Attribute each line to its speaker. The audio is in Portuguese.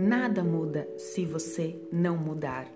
Speaker 1: Nada muda se você não mudar.